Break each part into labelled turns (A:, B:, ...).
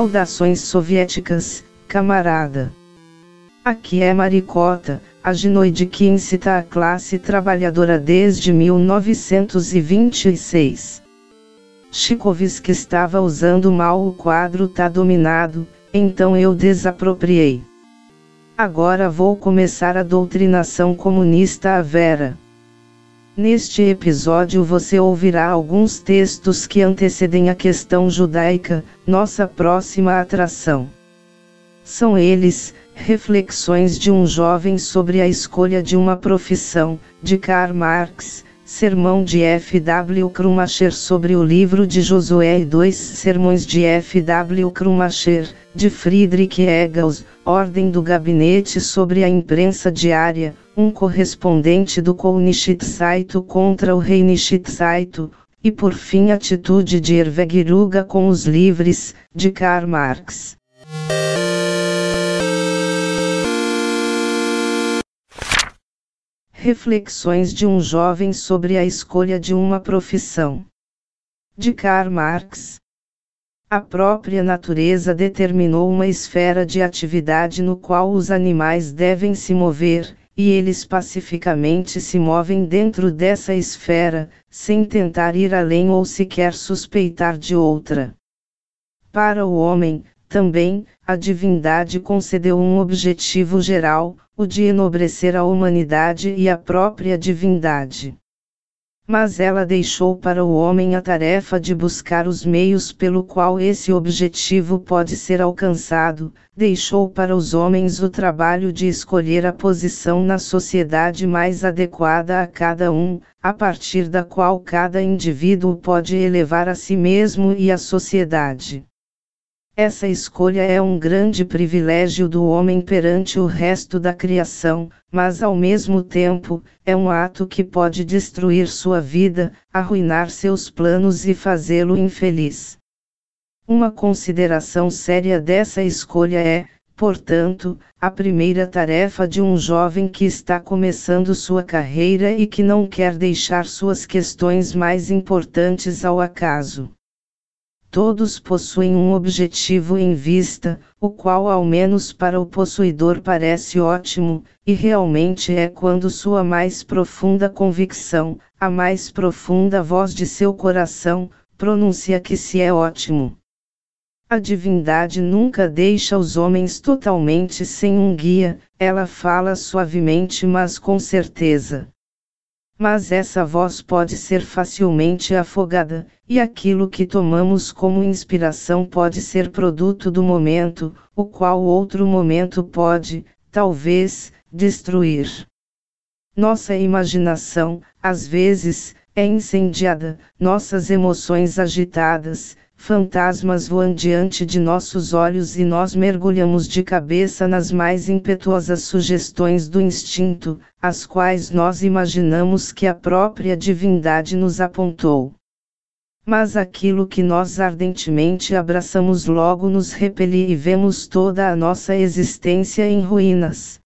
A: Saudações soviéticas, camarada. Aqui é Maricota, a ginoide que incita a classe trabalhadora desde 1926. Chikovski estava usando mal o quadro tá dominado, então eu desapropriei. Agora vou começar a doutrinação comunista a Vera. Neste episódio você ouvirá alguns textos que antecedem a questão judaica, nossa próxima atração. São eles, Reflexões de um jovem sobre a escolha de uma profissão, de Karl Marx, Sermão de F. W. Krumacher sobre o livro de Josué e dois sermões de F. W. Krumacher, de Friedrich Engels, Ordem do Gabinete sobre a Imprensa Diária, um correspondente do Kounichitsaito contra o Reinishitsaito, e por fim Atitude de Ervegiruga com os Livres, de Karl Marx. Reflexões de um jovem sobre a escolha de uma profissão. De Karl Marx. A própria natureza determinou uma esfera de atividade no qual os animais devem se mover, e eles pacificamente se movem dentro dessa esfera, sem tentar ir além ou sequer suspeitar de outra. Para o homem, também, a divindade concedeu um objetivo geral, o de enobrecer a humanidade e a própria divindade. Mas ela deixou para o homem a tarefa de buscar os meios pelo qual esse objetivo pode ser alcançado, deixou para os homens o trabalho de escolher a posição na sociedade mais adequada a cada um, a partir da qual cada indivíduo pode elevar a si mesmo e a sociedade. Essa escolha é um grande privilégio do homem perante o resto da criação, mas ao mesmo tempo, é um ato que pode destruir sua vida, arruinar seus planos e fazê-lo infeliz. Uma consideração séria dessa escolha é, portanto, a primeira tarefa de um jovem que está começando sua carreira e que não quer deixar suas questões mais importantes ao acaso. Todos possuem um objetivo em vista, o qual ao menos para o possuidor parece ótimo, e realmente é quando sua mais profunda convicção, a mais profunda voz de seu coração, pronuncia que se é ótimo. A divindade nunca deixa os homens totalmente sem um guia, ela fala suavemente mas com certeza. Mas essa voz pode ser facilmente afogada, e aquilo que tomamos como inspiração pode ser produto do momento, o qual outro momento pode, talvez, destruir. Nossa imaginação, às vezes, é incendiada, nossas emoções agitadas, fantasmas voam diante de nossos olhos e nós mergulhamos de cabeça nas mais impetuosas sugestões do instinto, as quais nós imaginamos que a própria divindade nos apontou. Mas aquilo que nós ardentemente abraçamos logo nos repeli e vemos toda a nossa existência em ruínas.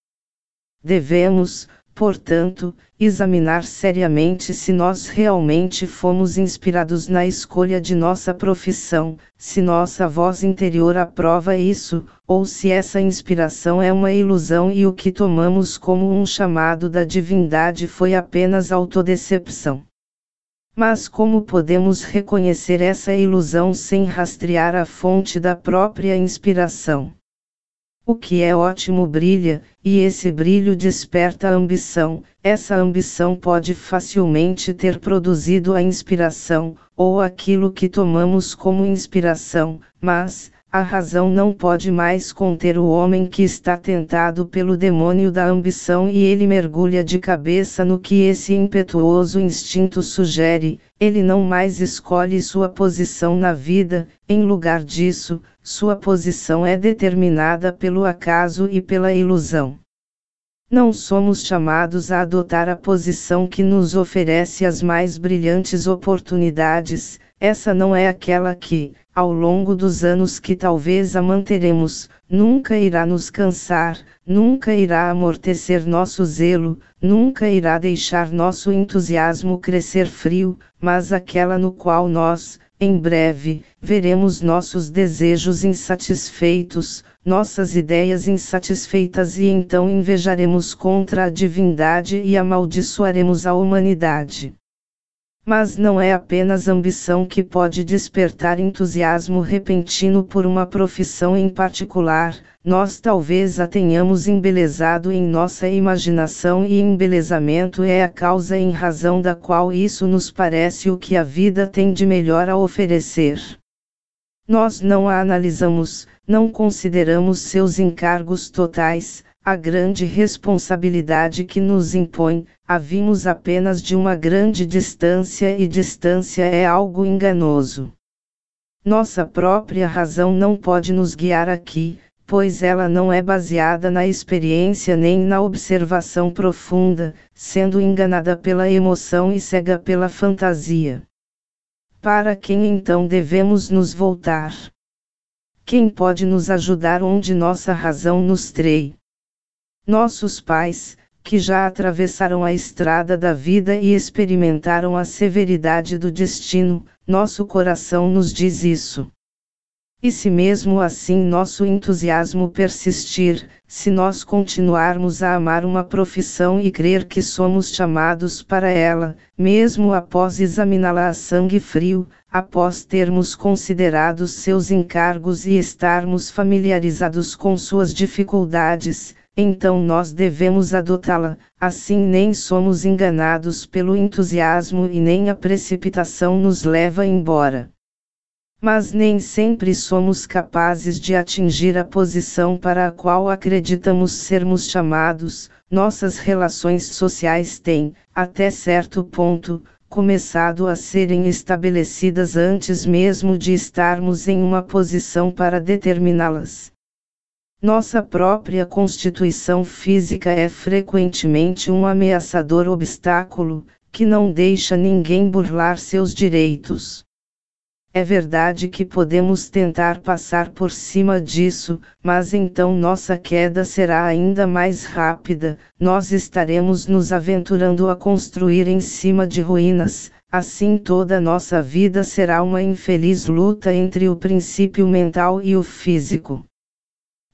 A: Devemos, portanto, examinar seriamente se nós realmente fomos inspirados na escolha de nossa profissão, se nossa voz interior aprova isso, ou se essa inspiração é uma ilusão e o que tomamos como um chamado da divindade foi apenas autodecepção. Mas como podemos reconhecer essa ilusão sem rastrear a fonte da própria inspiração? O que é ótimo brilha, e esse brilho desperta a ambição, essa ambição pode facilmente ter produzido a inspiração, ou aquilo que tomamos como inspiração, mas, a razão não pode mais conter o homem que está tentado pelo demônio da ambição e ele mergulha de cabeça no que esse impetuoso instinto sugere, ele não mais escolhe sua posição na vida, em lugar disso, sua posição é determinada pelo acaso e pela ilusão. Não somos chamados a adotar a posição que nos oferece as mais brilhantes oportunidades, essa não é aquela que, ao longo dos anos que talvez a manteremos, nunca irá nos cansar, nunca irá amortecer nosso zelo, nunca irá deixar nosso entusiasmo crescer frio, mas aquela no qual nós, em breve, veremos nossos desejos insatisfeitos, nossas ideias insatisfeitas e então invejaremos contra a divindade e amaldiçoaremos a humanidade. Mas não é apenas ambição que pode despertar entusiasmo repentino por uma profissão em particular, nós talvez a tenhamos embelezado em nossa imaginação e embelezamento é a causa em razão da qual isso nos parece o que a vida tem de melhor a oferecer. Nós não a analisamos, não consideramos seus encargos totais, a grande responsabilidade que nos impõe, a vimos apenas de uma grande distância e distância é algo enganoso. Nossa própria razão não pode nos guiar aqui, pois ela não é baseada na experiência nem na observação profunda, sendo enganada pela emoção e cega pela fantasia. Para quem então devemos nos voltar? Quem pode nos ajudar onde nossa razão nos trei? Nossos pais, que já atravessaram a estrada da vida e experimentaram a severidade do destino, nosso coração nos diz isso. E se mesmo assim nosso entusiasmo persistir, se nós continuarmos a amar uma profissão e crer que somos chamados para ela, mesmo após examiná-la a sangue frio, após termos considerado seus encargos e estarmos familiarizados com suas dificuldades, então nós devemos adotá-la, assim nem somos enganados pelo entusiasmo e nem a precipitação nos leva embora. Mas nem sempre somos capazes de atingir a posição para a qual acreditamos sermos chamados, nossas relações sociais têm, até certo ponto, começado a serem estabelecidas antes mesmo de estarmos em uma posição para determiná-las. Nossa própria constituição física é frequentemente um ameaçador obstáculo, que não deixa ninguém burlar seus direitos. É verdade que podemos tentar passar por cima disso, mas então nossa queda será ainda mais rápida, nós estaremos nos aventurando a construir em cima de ruínas, assim toda nossa vida será uma infeliz luta entre o princípio mental e o físico.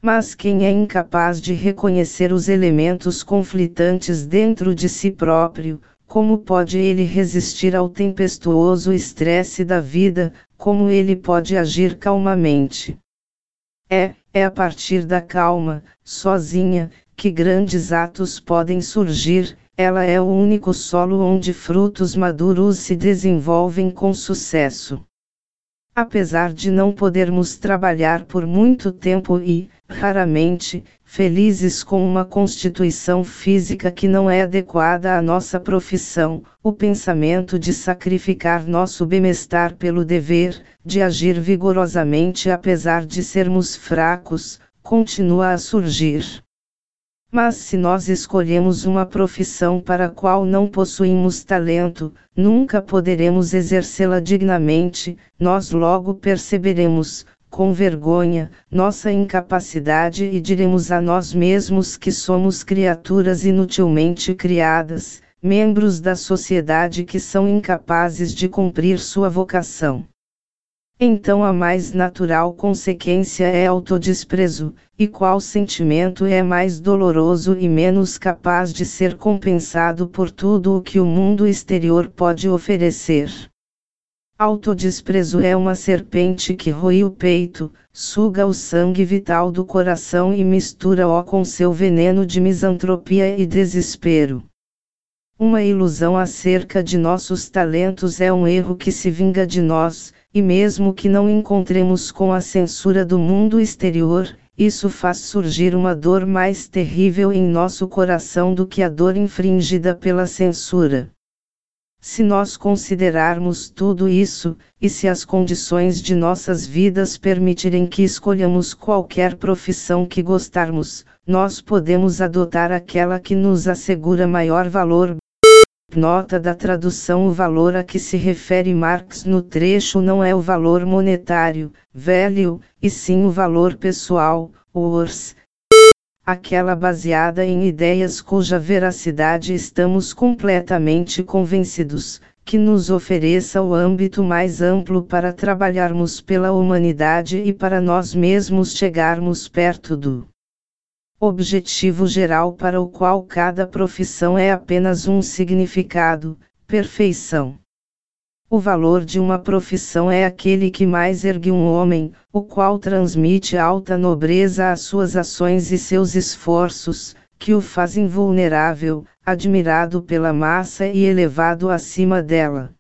A: Mas quem é incapaz de reconhecer os elementos conflitantes dentro de si próprio, como pode ele resistir ao tempestuoso estresse da vida, como ele pode agir calmamente? É, é a partir da calma, sozinha, que grandes atos podem surgir, ela é o único solo onde frutos maduros se desenvolvem com sucesso. Apesar de não podermos trabalhar por muito tempo e, raramente, felizes com uma constituição física que não é adequada à nossa profissão, o pensamento de sacrificar nosso bem-estar pelo dever, de agir vigorosamente apesar de sermos fracos, continua a surgir. Mas se nós escolhemos uma profissão para a qual não possuímos talento, nunca poderemos exercê-la dignamente, nós logo perceberemos, com vergonha, nossa incapacidade e diremos a nós mesmos que somos criaturas inutilmente criadas, membros da sociedade que são incapazes de cumprir sua vocação. Então a mais natural consequência é autodesprezo, e qual sentimento é mais doloroso e menos capaz de ser compensado por tudo o que o mundo exterior pode oferecer. Autodesprezo é uma serpente que roe o peito, suga o sangue vital do coração e mistura-o com seu veneno de misantropia e desespero. Uma ilusão acerca de nossos talentos é um erro que se vinga de nós, e mesmo que não encontremos com a censura do mundo exterior, isso faz surgir uma dor mais terrível em nosso coração do que a dor infringida pela censura. Se nós considerarmos tudo isso, e se as condições de nossas vidas permitirem que escolhamos qualquer profissão que gostarmos, nós podemos adotar aquela que nos assegura maior valor Nota da tradução: o valor a que se refere Marx no trecho não é o valor monetário, velho, e sim o valor pessoal, ors, aquela baseada em ideias cuja veracidade estamos completamente convencidos, que nos ofereça o âmbito mais amplo para trabalharmos pela humanidade e para nós mesmos chegarmos perto do objetivo geral para o qual cada profissão é apenas um significado, perfeição. O valor de uma profissão é aquele que mais ergue um homem, o qual transmite alta nobreza às suas ações e seus esforços, que o fazem vulnerável, admirado pela massa e elevado acima dela.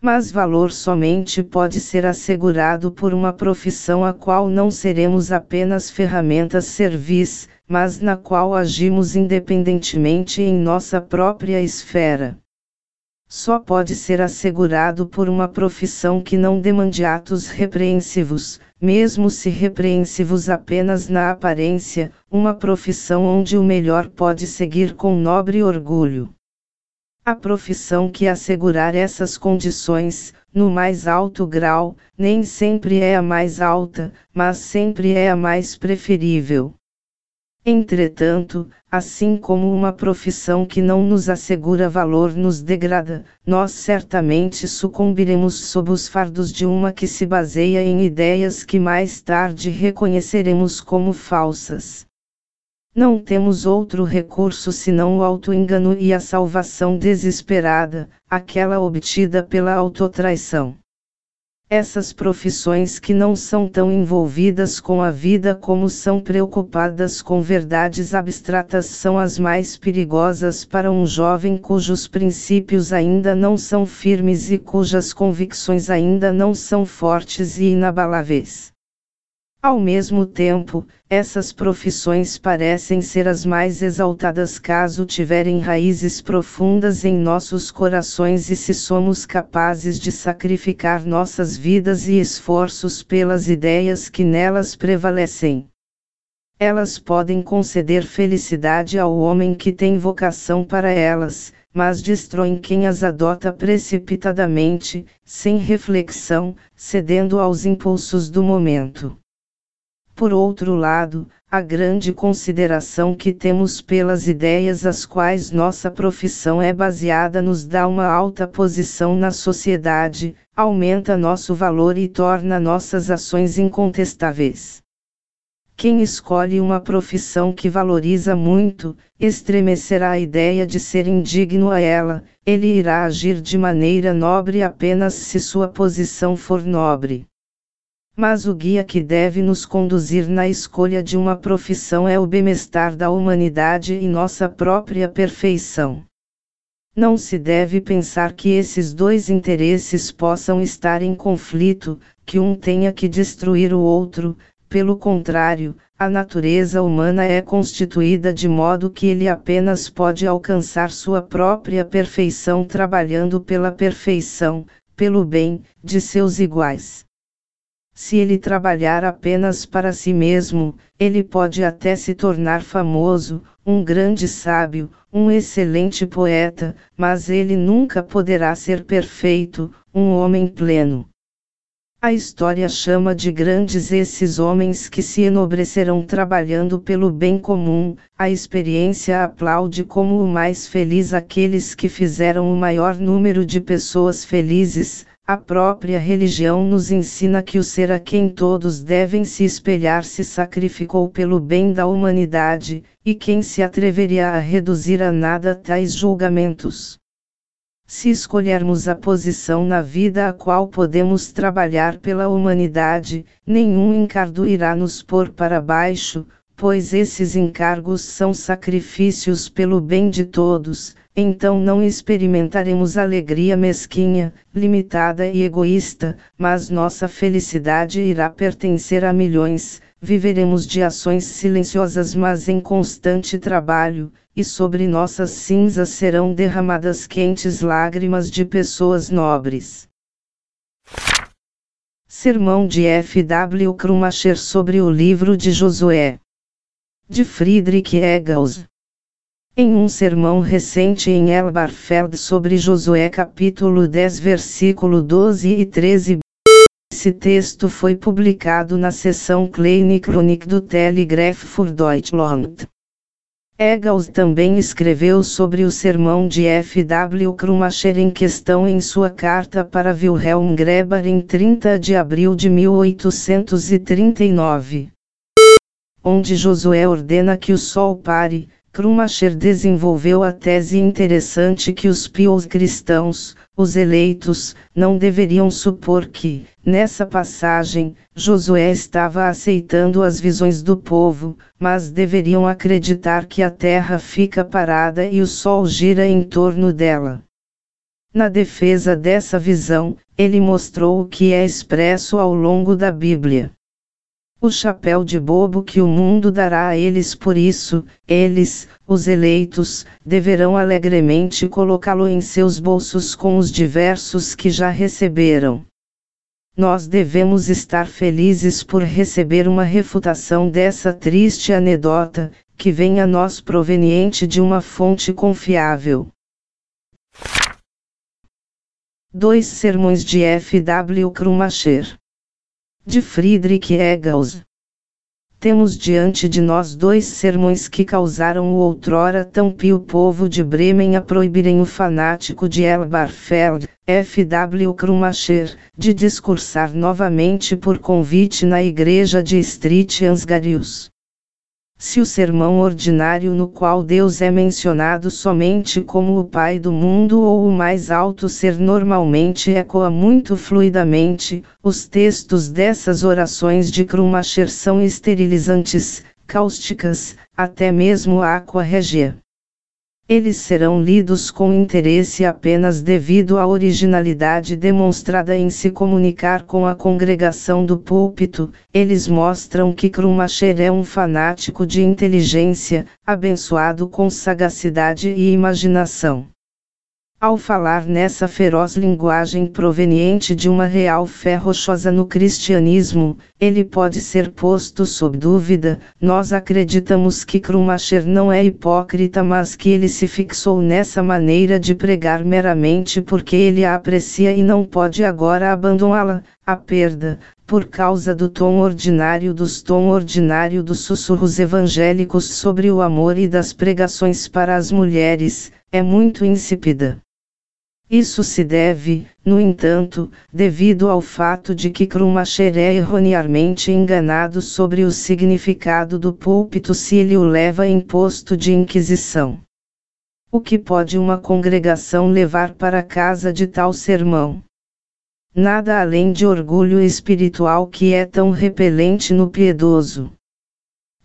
A: Mas valor somente pode ser assegurado por uma profissão a qual não seremos apenas ferramentas servis, mas na qual agimos independentemente em nossa própria esfera. Só pode ser assegurado por uma profissão que não demande atos repreensivos, mesmo se repreensivos apenas na aparência, uma profissão onde o melhor pode seguir com nobre orgulho. A profissão que assegurar essas condições, no mais alto grau, nem sempre é a mais alta, mas sempre é a mais preferível. Entretanto, assim como uma profissão que não nos assegura valor nos degrada, nós certamente sucumbiremos sob os fardos de uma que se baseia em ideias que mais tarde reconheceremos como falsas. Não temos outro recurso senão o auto-engano e a salvação desesperada, aquela obtida pela autotraição. Essas profissões que não são tão envolvidas com a vida como são preocupadas com verdades abstratas são as mais perigosas para um jovem cujos princípios ainda não são firmes e cujas convicções ainda não são fortes e inabaláveis. Ao mesmo tempo, essas profissões parecem ser as mais exaltadas caso tiverem raízes profundas em nossos corações e se somos capazes de sacrificar nossas vidas e esforços pelas ideias que nelas prevalecem. Elas podem conceder felicidade ao homem que tem vocação para elas, mas destroem quem as adota precipitadamente, sem reflexão, cedendo aos impulsos do momento. Por outro lado, a grande consideração que temos pelas ideias às quais nossa profissão é baseada nos dá uma alta posição na sociedade, aumenta nosso valor e torna nossas ações incontestáveis. Quem escolhe uma profissão que valoriza muito, estremecerá a ideia de ser indigno a ela, ele irá agir de maneira nobre apenas se sua posição for nobre. Mas o guia que deve nos conduzir na escolha de uma profissão é o bem-estar da humanidade e nossa própria perfeição. Não se deve pensar que esses dois interesses possam estar em conflito, que um tenha que destruir o outro, pelo contrário, a natureza humana é constituída de modo que ele apenas pode alcançar sua própria perfeição trabalhando pela perfeição, pelo bem, de seus iguais. Se ele trabalhar apenas para si mesmo, ele pode até se tornar famoso, um grande sábio, um excelente poeta, mas ele nunca poderá ser perfeito, um homem pleno. A história chama de grandes esses homens que se enobrecerão trabalhando pelo bem comum, a experiência aplaude como o mais feliz aqueles que fizeram o maior número de pessoas felizes, a própria religião nos ensina que o ser a quem todos devem se espelhar se sacrificou pelo bem da humanidade, e quem se atreveria a reduzir a nada tais julgamentos. Se escolhermos a posição na vida a qual podemos trabalhar pela humanidade, nenhum encargo irá nos pôr para baixo, pois esses encargos são sacrifícios pelo bem de todos, então não experimentaremos alegria mesquinha, limitada e egoísta, mas nossa felicidade irá pertencer a milhões, viveremos de ações silenciosas mas em constante trabalho, e sobre nossas cinzas serão derramadas quentes lágrimas de pessoas nobres. Sermão de F. W. Krumacher sobre o livro de Josué. De Friedrich Engels. Em um sermão recente em Elbarfeld sobre Josué capítulo 10 versículo 12 e 13, esse texto foi publicado na seção Kleine Chronik do Telegraph für Deutschland. Eggels também escreveu sobre o sermão de F. W. Krumacher em questão em sua carta para Wilhelm Greber em 30 de abril de 1839. Onde Josué ordena que o sol pare, Krumacher desenvolveu a tese interessante que os pios cristãos, os eleitos, não deveriam supor que, nessa passagem, Josué estava aceitando as visões do povo, mas deveriam acreditar que a terra fica parada e o sol gira em torno dela. Na defesa dessa visão, ele mostrou o que é expresso ao longo da Bíblia o chapéu de bobo que o mundo dará a eles por isso, eles, os eleitos, deverão alegremente colocá-lo em seus bolsos com os diversos que já receberam. Nós devemos estar felizes por receber uma refutação dessa triste anedota, que vem a nós proveniente de uma fonte confiável. Dois sermões de F. W. Krumacher de Friedrich Engels. Temos diante de nós dois sermões que causaram o outrora tão pio povo de Bremen a proibirem o fanático de Elbarfeld, F. W. Krumacher, de discursar novamente por convite na igreja de Street Ansgarius. Se o sermão ordinário no qual Deus é mencionado somente como o Pai do mundo ou o mais alto ser normalmente ecoa muito fluidamente, os textos dessas orações de Krumacher são esterilizantes, cáusticas, até mesmo aqua regia. Eles serão lidos com interesse apenas devido à originalidade demonstrada em se comunicar com a congregação do púlpito, eles mostram que Krumacher é um fanático de inteligência, abençoado com sagacidade e imaginação. Ao falar nessa feroz linguagem proveniente de uma real fé rochosa no cristianismo, ele pode ser posto sob dúvida. Nós acreditamos que Krumacher não é hipócrita, mas que ele se fixou nessa maneira de pregar meramente porque ele a aprecia e não pode agora abandoná-la. A perda, por causa do tom ordinário dos tom ordinário dos sussurros evangélicos sobre o amor e das pregações para as mulheres, é muito insípida. Isso se deve, no entanto, devido ao fato de que Krumacher é erroneamente enganado sobre o significado do púlpito se ele o leva em posto de inquisição. O que pode uma congregação levar para casa de tal sermão? Nada além de orgulho espiritual que é tão repelente no piedoso.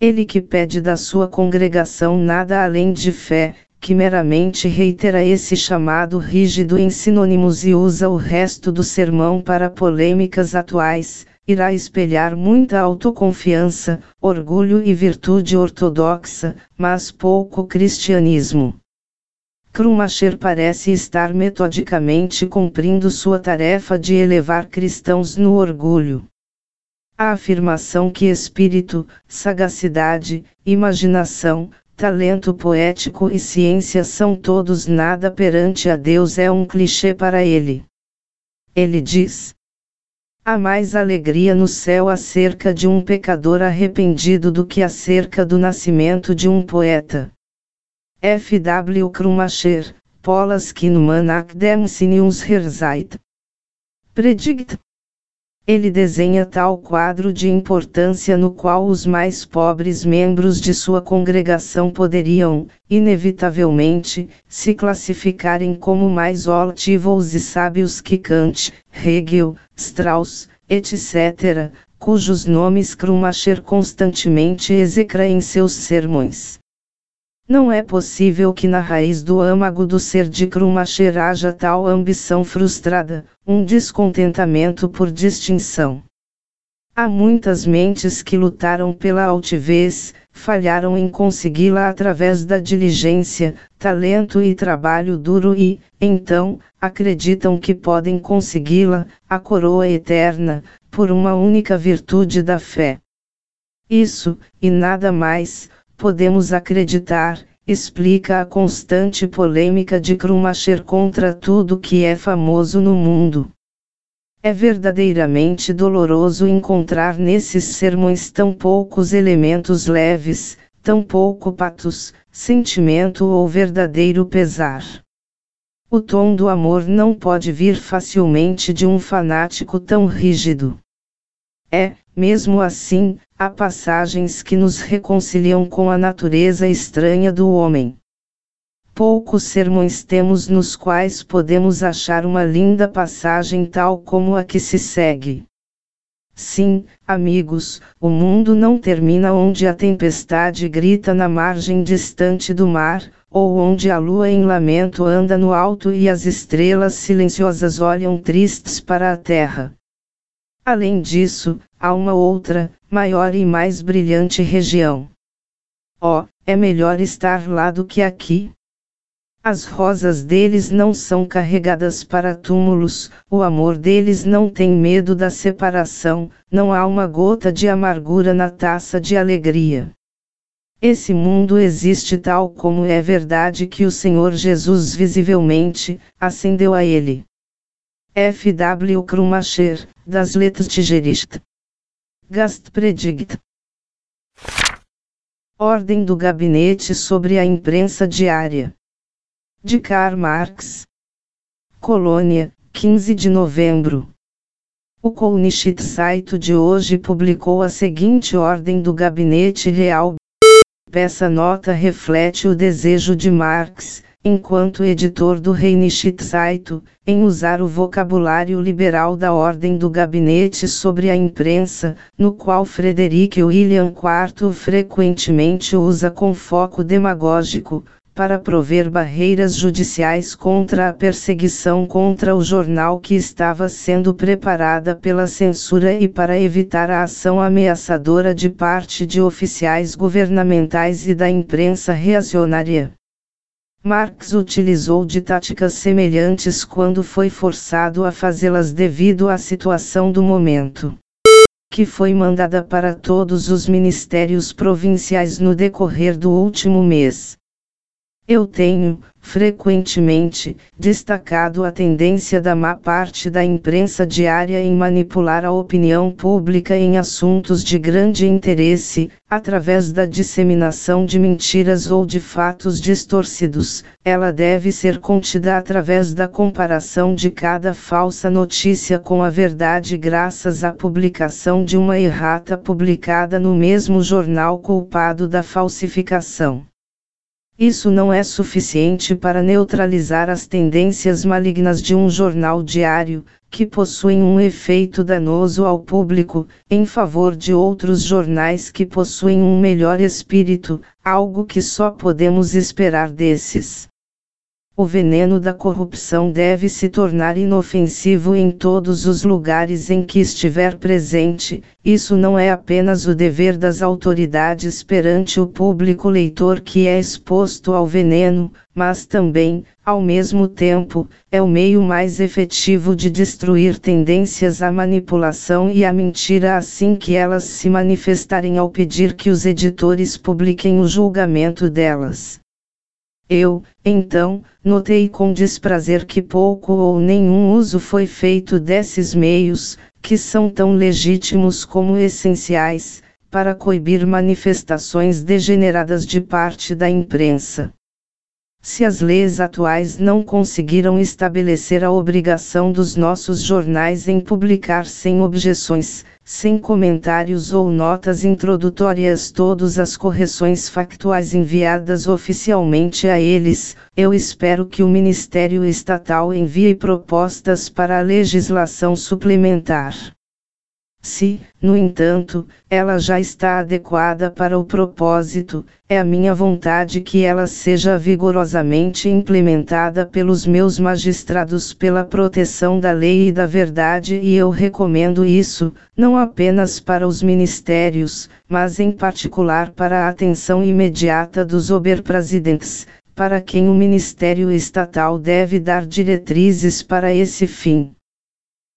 A: Ele que pede da sua congregação nada além de fé, que meramente reitera esse chamado rígido em sinônimos e usa o resto do sermão para polêmicas atuais, irá espelhar muita autoconfiança, orgulho e virtude ortodoxa, mas pouco cristianismo. Krumacher parece estar metodicamente cumprindo sua tarefa de elevar cristãos no orgulho. A afirmação que espírito, sagacidade, imaginação, talento poético e ciência são todos nada perante a Deus é um clichê para ele. Ele diz: Há mais alegria no céu acerca de um pecador arrependido do que acerca do nascimento de um poeta. F. W. Krumacher, Polas Kinman Akdemsiniumsherzeit. Predict ele desenha tal quadro de importância no qual os mais pobres membros de sua congregação poderiam, inevitavelmente, se classificarem como mais altivos e sábios que Kant, Hegel, Strauss, etc., cujos nomes Krumacher constantemente execra em seus sermões. Não é possível que na raiz do âmago do ser de Krumacher haja tal ambição frustrada, um descontentamento por distinção. Há muitas mentes que lutaram pela altivez, falharam em consegui-la através da diligência, talento e trabalho duro e, então, acreditam que podem consegui-la, a coroa eterna, por uma única virtude da fé. Isso, e nada mais, podemos acreditar, explica a constante polêmica de Krumacher contra tudo que é famoso no mundo. É verdadeiramente doloroso encontrar nesses sermões tão poucos elementos leves, tão pouco patos, sentimento ou verdadeiro pesar. O tom do amor não pode vir facilmente de um fanático tão rígido. É, mesmo assim, há passagens que nos reconciliam com a natureza estranha do homem. Poucos sermões temos nos quais podemos achar uma linda passagem tal como a que se segue. Sim, amigos, o mundo não termina onde a tempestade grita na margem distante do mar, ou onde a lua em lamento anda no alto e as estrelas silenciosas olham tristes para a terra. Além disso, há uma outra, maior e mais brilhante região. Oh, é melhor estar lá do que aqui. As rosas deles não são carregadas para túmulos, o amor deles não tem medo da separação, não há uma gota de amargura na taça de alegria. Esse mundo existe tal como é verdade que o Senhor Jesus visivelmente ascendeu a ele. F. W. Krumacher, das letras Tigerist. Gastpredigt. Ordem do Gabinete sobre a Imprensa Diária. De Karl Marx. Colônia, 15 de novembro. O Kolnichit Saito de hoje publicou a seguinte ordem do Gabinete Real. Essa nota reflete o desejo de Marx, enquanto editor do Reinishit em usar o vocabulário liberal da Ordem do Gabinete sobre a imprensa, no qual Frederick William IV frequentemente usa com foco demagógico, para prover barreiras judiciais contra a perseguição contra o jornal que estava sendo preparada pela censura e para evitar a ação ameaçadora de parte de oficiais governamentais e da imprensa reacionária. Marx utilizou de táticas semelhantes quando foi forçado a fazê-las devido à situação do momento. Que foi mandada para todos os ministérios provinciais no decorrer do último mês. Eu tenho, frequentemente, destacado a tendência da má parte da imprensa diária em manipular a opinião pública em assuntos de grande interesse, através da disseminação de mentiras ou de fatos distorcidos. Ela deve ser contida através da comparação de cada falsa notícia com a verdade, graças à publicação de uma errata publicada no mesmo jornal culpado da falsificação. Isso não é suficiente para neutralizar as tendências malignas de um jornal diário, que possuem um efeito danoso ao público, em favor de outros jornais que possuem um melhor espírito, algo que só podemos esperar desses. O veneno da corrupção deve se tornar inofensivo em todos os lugares em que estiver presente, isso não é apenas o dever das autoridades perante o público leitor que é exposto ao veneno, mas também, ao mesmo tempo, é o meio mais efetivo de destruir tendências à manipulação e à mentira assim que elas se manifestarem ao pedir que os editores publiquem o julgamento delas. Eu, então, notei com desprazer que pouco ou nenhum uso foi feito desses meios, que são tão legítimos como essenciais, para coibir manifestações degeneradas de parte da imprensa. Se as leis atuais não conseguiram estabelecer a obrigação dos nossos jornais em publicar sem objeções, sem comentários ou notas introdutórias todas as correções factuais enviadas oficialmente a eles, eu espero que o Ministério Estatal envie propostas para a legislação suplementar. Se, no entanto, ela já está adequada para o propósito, é a minha vontade que ela seja vigorosamente implementada pelos meus magistrados pela proteção da lei e da verdade, e eu recomendo isso, não apenas para os ministérios, mas em particular para a atenção imediata dos oberpresidentes, para quem o Ministério Estatal deve dar diretrizes para esse fim.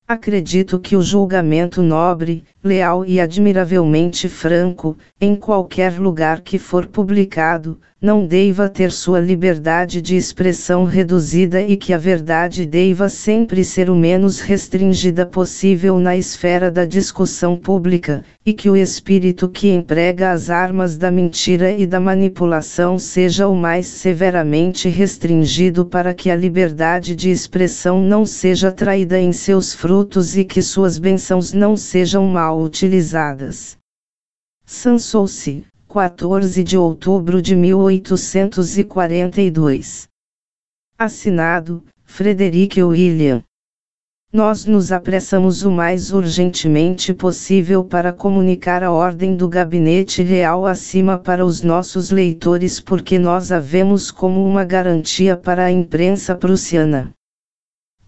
A: Acredito que o julgamento nobre, leal e admiravelmente franco, em qualquer lugar que for publicado, não deva ter sua liberdade de expressão reduzida e que a verdade deva sempre ser o menos restringida possível na esfera da discussão pública, e que o espírito que emprega as armas da mentira e da manipulação seja o mais severamente restringido para que a liberdade de expressão não seja traída em seus frutos e que suas bênçãos não sejam mal utilizadas. Sansouci, 14 de outubro de 1842. Assinado, Frederick William. Nós nos apressamos o mais urgentemente possível para comunicar a ordem do gabinete real acima para os nossos leitores porque nós a vemos como uma garantia para a imprensa prussiana.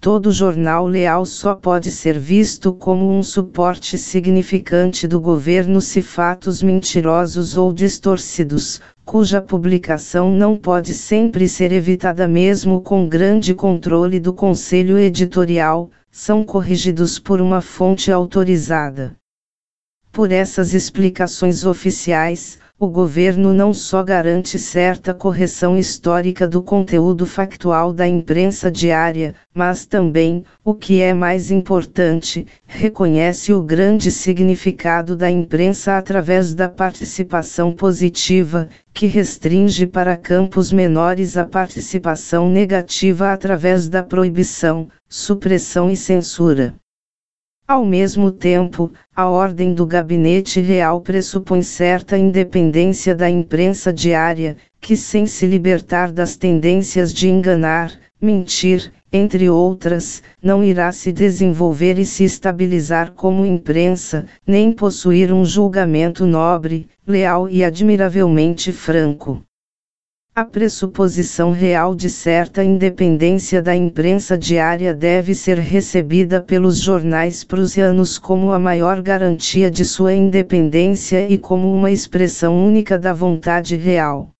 A: Todo jornal leal só pode ser visto como um suporte significante do governo se fatos mentirosos ou distorcidos, cuja publicação não pode sempre ser evitada mesmo com grande controle do conselho editorial, são corrigidos por uma fonte autorizada. Por essas explicações oficiais, o governo não só garante certa correção histórica do conteúdo factual da imprensa diária, mas também, o que é mais importante, reconhece o grande significado da imprensa através da participação positiva, que restringe para campos menores a participação negativa através da proibição, supressão e censura. Ao mesmo tempo, a ordem do gabinete real pressupõe certa independência da imprensa diária, que sem se libertar das tendências de enganar, mentir, entre outras, não irá se desenvolver e se estabilizar como imprensa, nem possuir um julgamento nobre, leal e admiravelmente franco. A pressuposição real de certa independência da imprensa diária deve ser recebida pelos jornais prussianos como a maior garantia de sua independência e como uma expressão única da vontade real.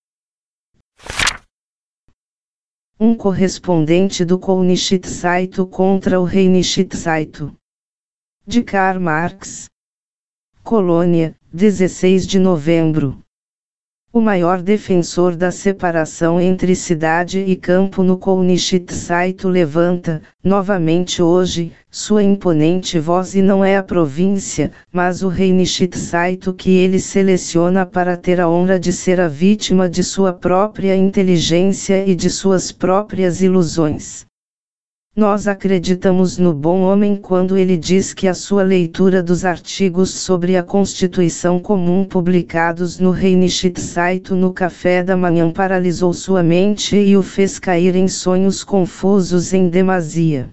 A: Um correspondente do Kounichitsaito contra o Reinichitsaito. De Karl Marx. Colônia, 16 de novembro. O maior defensor da separação entre cidade e campo no Kounichitsaito levanta, novamente hoje, sua imponente voz e não é a província, mas o rei Nishitsaito que ele seleciona para ter a honra de ser a vítima de sua própria inteligência e de suas próprias ilusões. Nós acreditamos no bom homem quando ele diz que a sua leitura dos artigos sobre a Constituição Comum publicados no Reinishitsaito no café da manhã paralisou sua mente e o fez cair em sonhos confusos em demasia.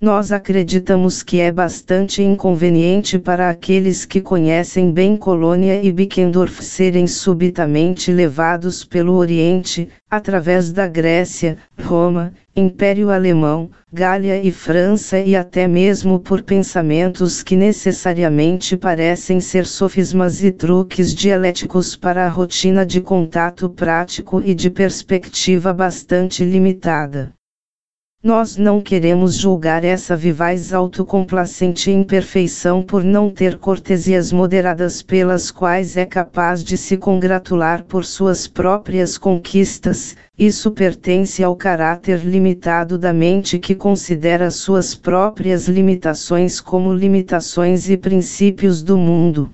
A: Nós acreditamos que é bastante inconveniente para aqueles que conhecem bem Colônia e Bickendorf serem subitamente levados pelo Oriente, através da Grécia, Roma, Império Alemão, Gália e França e até mesmo por pensamentos que necessariamente parecem ser sofismas e truques dialéticos para a rotina de contato prático e de perspectiva bastante limitada. Nós não queremos julgar essa vivaz autocomplacente imperfeição por não ter cortesias moderadas pelas quais é capaz de se congratular por suas próprias conquistas, isso pertence ao caráter limitado da mente que considera suas próprias limitações como limitações e princípios do mundo.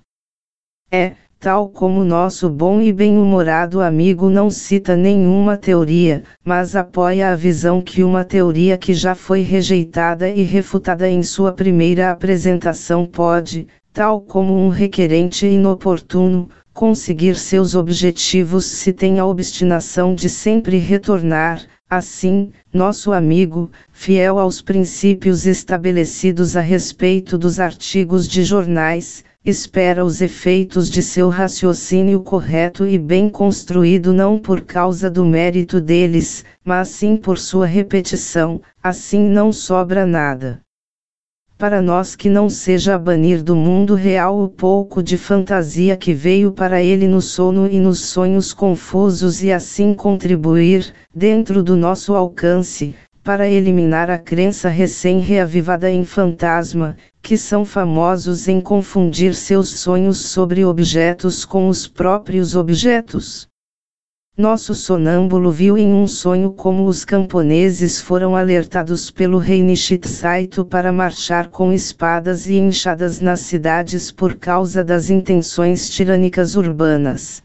A: É, tal como nosso bom e bem-humorado amigo não cita nenhuma teoria, mas apoia a visão que uma teoria que já foi rejeitada e refutada em sua primeira apresentação pode, tal como um requerente inoportuno, conseguir seus objetivos se tem a obstinação de sempre retornar, Assim, nosso amigo, fiel aos princípios estabelecidos a respeito dos artigos de jornais, espera os efeitos de seu raciocínio correto e bem construído não por causa do mérito deles, mas sim por sua repetição, assim não sobra nada. Para nós que não seja banir do mundo real o pouco de fantasia que veio para ele no sono e nos sonhos confusos e assim contribuir, dentro do nosso alcance, para eliminar a crença recém-reavivada em fantasma, que são famosos em confundir seus sonhos sobre objetos com os próprios objetos. Nosso sonâmbulo viu em um sonho como os camponeses foram alertados pelo rei Nishitsaito para marchar com espadas e enxadas nas cidades por causa das intenções tirânicas urbanas.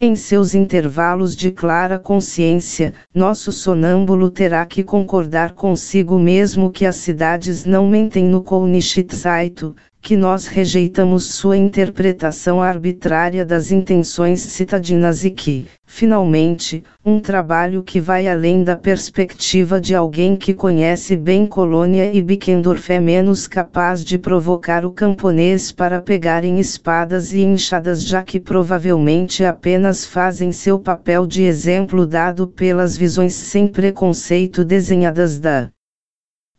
A: Em seus intervalos de clara consciência, nosso sonâmbulo terá que concordar consigo mesmo que as cidades não mentem no Kounishitsaito, que nós rejeitamos sua interpretação arbitrária das intenções citadinas e que, finalmente, um trabalho que vai além da perspectiva de alguém que conhece bem Colônia e Bickendorf é menos capaz de provocar o camponês para pegarem espadas e enxadas já que provavelmente apenas fazem seu papel de exemplo dado pelas visões sem preconceito desenhadas da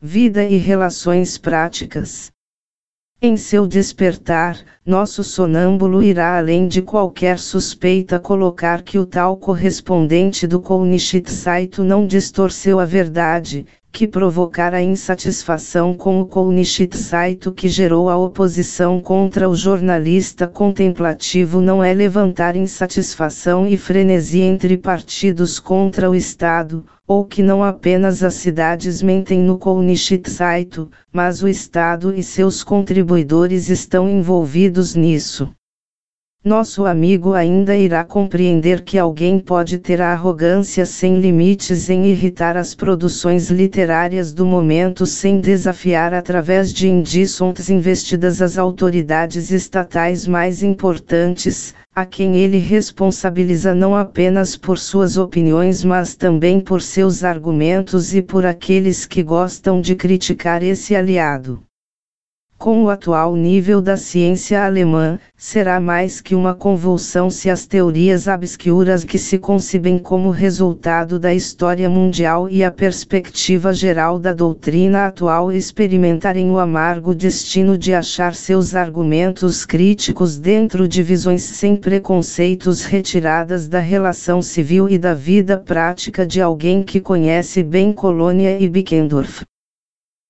A: vida e relações práticas. Em seu despertar, nosso sonâmbulo irá além de qualquer suspeita colocar que o tal correspondente do Kounishitsaito não distorceu a verdade, que provocara insatisfação com o Kounishitsaito que gerou a oposição contra o jornalista contemplativo. Não é levantar insatisfação e frenesi entre partidos contra o Estado, ou que não apenas as cidades mentem no Kounishitsaito, mas o Estado e seus contribuidores estão envolvidos nisso. Nosso amigo ainda irá compreender que alguém pode ter a arrogância sem limites em irritar as produções literárias do momento sem desafiar através de indícios investidas as autoridades estatais mais importantes, a quem ele responsabiliza não apenas por suas opiniões mas também por seus argumentos e por aqueles que gostam de criticar esse aliado com o atual nível da ciência alemã, será mais que uma convulsão se as teorias obscuras que se concebem como resultado da história mundial e a perspectiva geral da doutrina atual experimentarem o amargo destino de achar seus argumentos críticos dentro de visões sem preconceitos retiradas da relação civil e da vida prática de alguém que conhece bem Colônia e Bickendorf.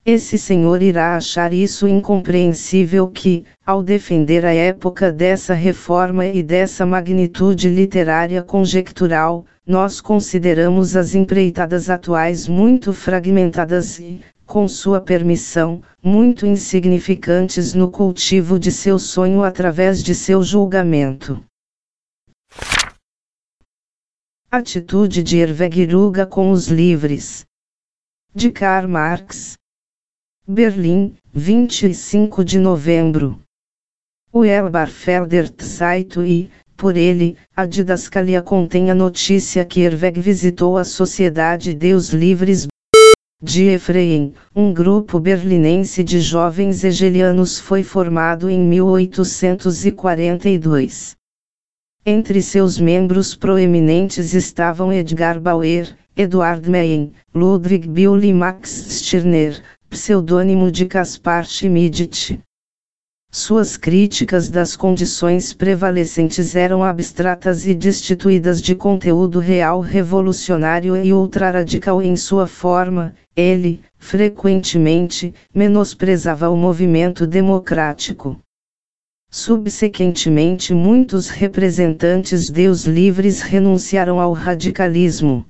A: Esse senhor irá achar isso incompreensível que, ao defender a época dessa reforma e dessa magnitude literária conjectural, nós consideramos as empreitadas atuais muito fragmentadas e, com sua permissão, muito insignificantes no cultivo de seu sonho através de seu julgamento. Atitude de Ervegiruga com os livres. De Karl Marx Berlim, 25 de novembro. O Elbarfelder Zeitung e, por ele, a didascalia contém a notícia que Herweg visitou a Sociedade Deus Livres de Efraim, um grupo berlinense de jovens hegelianos foi formado em 1842. Entre seus membros proeminentes estavam Edgar Bauer, Eduard Meyen, Ludwig Bill e Max Stirner, pseudônimo de Caspar Schmidt. Suas críticas das condições prevalecentes eram abstratas e destituídas de conteúdo real revolucionário e ultraradical em sua forma, ele, frequentemente, menosprezava o movimento democrático. Subsequentemente, muitos representantes deus livres renunciaram ao radicalismo.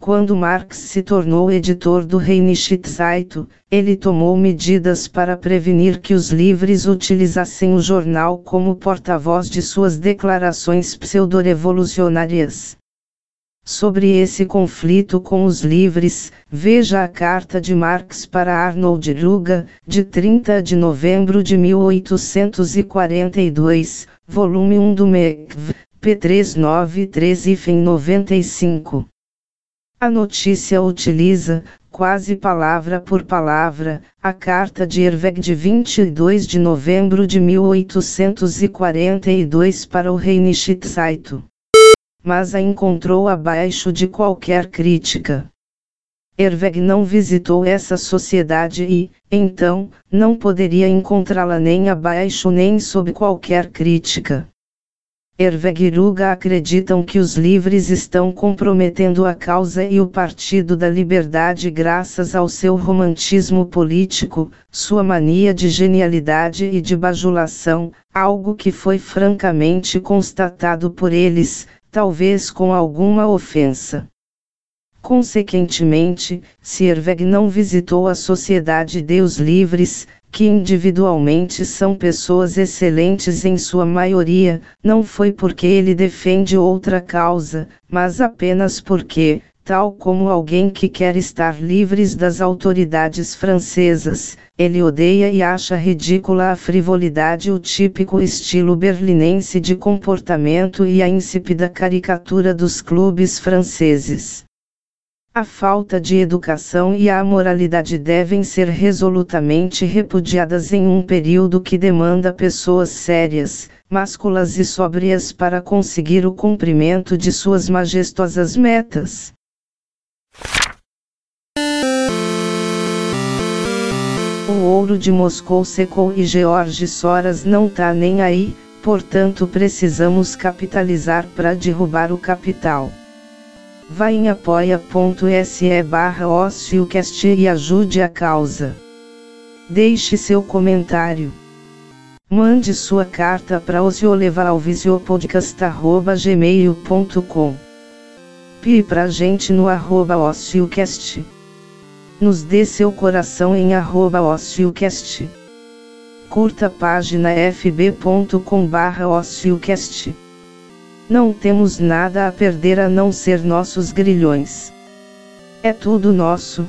A: Quando Marx se tornou editor do Reinschittzeit, ele tomou medidas para prevenir que os livres utilizassem o jornal como porta-voz de suas declarações pseudo-revolucionárias. Sobre esse conflito com os livres, veja a carta de Marx para Arnold Ruga, de 30 de novembro de 1842, volume 1 do MECV, p393 e 95. A notícia utiliza, quase palavra por palavra, a carta de Herweg de 22 de novembro de 1842 para o rei Nishitsaito. Mas a encontrou abaixo de qualquer crítica. Herweg não visitou essa sociedade e, então, não poderia encontrá-la nem abaixo nem sob qualquer crítica. Ervegiruga acreditam que os livres estão comprometendo a causa e o Partido da Liberdade graças ao seu romantismo político, sua mania de genialidade e de bajulação, algo que foi francamente constatado por eles, talvez com alguma ofensa. Consequentemente, se Erveg não visitou a Sociedade Deus Livres, que individualmente são pessoas excelentes em sua maioria, não foi porque ele defende outra causa, mas apenas porque, tal como alguém que quer estar livres das autoridades francesas, ele odeia e acha ridícula a frivolidade, o típico estilo berlinense de comportamento e a insípida caricatura dos clubes franceses. A falta de educação e a amoralidade devem ser resolutamente repudiadas em um período que demanda pessoas sérias, másculas e sóbrias para conseguir o cumprimento de suas majestosas metas. O ouro de Moscou secou e George Soras não tá nem aí, portanto precisamos capitalizar para derrubar o capital. Vá em apoia.se barra e ajude a causa. Deixe seu comentário. Mande sua carta para ociolevaalvisiopodcast.gmail.com Pi pra gente no arroba ociocast. Nos dê seu coração em arroba ociocast. Curta a página fb.com barra ociocast. Não temos nada a perder a não ser nossos grilhões. É tudo nosso.